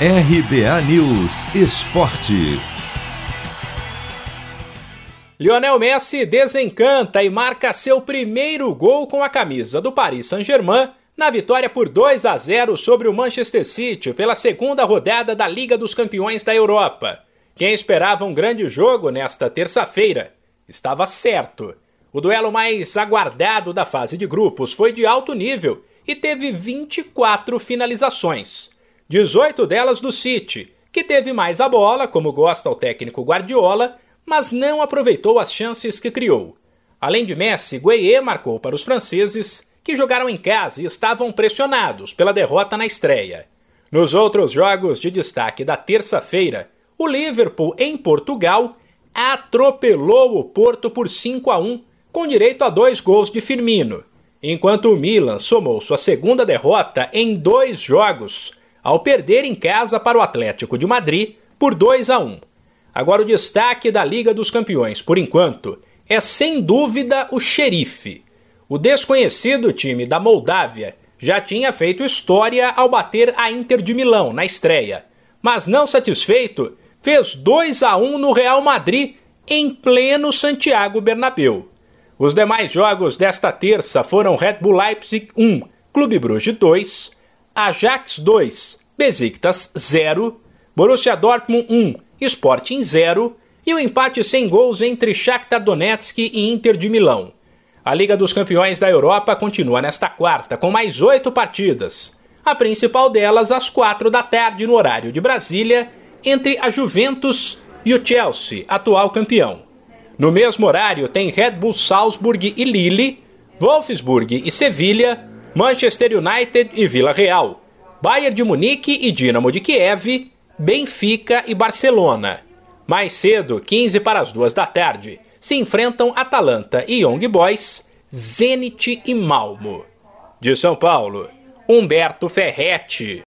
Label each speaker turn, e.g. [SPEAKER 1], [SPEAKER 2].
[SPEAKER 1] RBA News Esporte.
[SPEAKER 2] Lionel Messi desencanta e marca seu primeiro gol com a camisa do Paris Saint-Germain na vitória por 2 a 0 sobre o Manchester City pela segunda rodada da Liga dos Campeões da Europa. Quem esperava um grande jogo nesta terça-feira estava certo. O duelo mais aguardado da fase de grupos foi de alto nível e teve 24 finalizações. 18 delas do City, que teve mais a bola, como gosta o técnico Guardiola, mas não aproveitou as chances que criou. Além de Messi, Gueye marcou para os franceses, que jogaram em casa e estavam pressionados pela derrota na estreia. Nos outros jogos de destaque da terça-feira, o Liverpool, em Portugal, atropelou o Porto por 5 a 1, com direito a dois gols de Firmino, enquanto o Milan somou sua segunda derrota em dois jogos ao perder em casa para o Atlético de Madrid por 2 a 1. Agora o destaque da Liga dos Campeões, por enquanto, é sem dúvida o Xerife. O desconhecido time da Moldávia já tinha feito história ao bater a Inter de Milão na estreia, mas não satisfeito, fez 2 a 1 no Real Madrid em pleno Santiago Bernabéu. Os demais jogos desta terça foram Red Bull Leipzig 1, Clube Bruges 2, Ajax 2, Besiktas 0, Borussia Dortmund 1, Sporting 0 e o um empate sem gols entre Shakhtar Donetsk e Inter de Milão. A Liga dos Campeões da Europa continua nesta quarta com mais oito partidas. A principal delas às quatro da tarde no horário de Brasília, entre a Juventus e o Chelsea, atual campeão. No mesmo horário tem Red Bull Salzburg e Lille, Wolfsburg e Sevilha, Manchester United e Vila Real, Bayern de Munique e Dinamo de Kiev, Benfica e Barcelona. Mais cedo, 15 para as 2 da tarde, se enfrentam Atalanta e Young Boys, Zenit e Malmo. De São Paulo, Humberto Ferretti.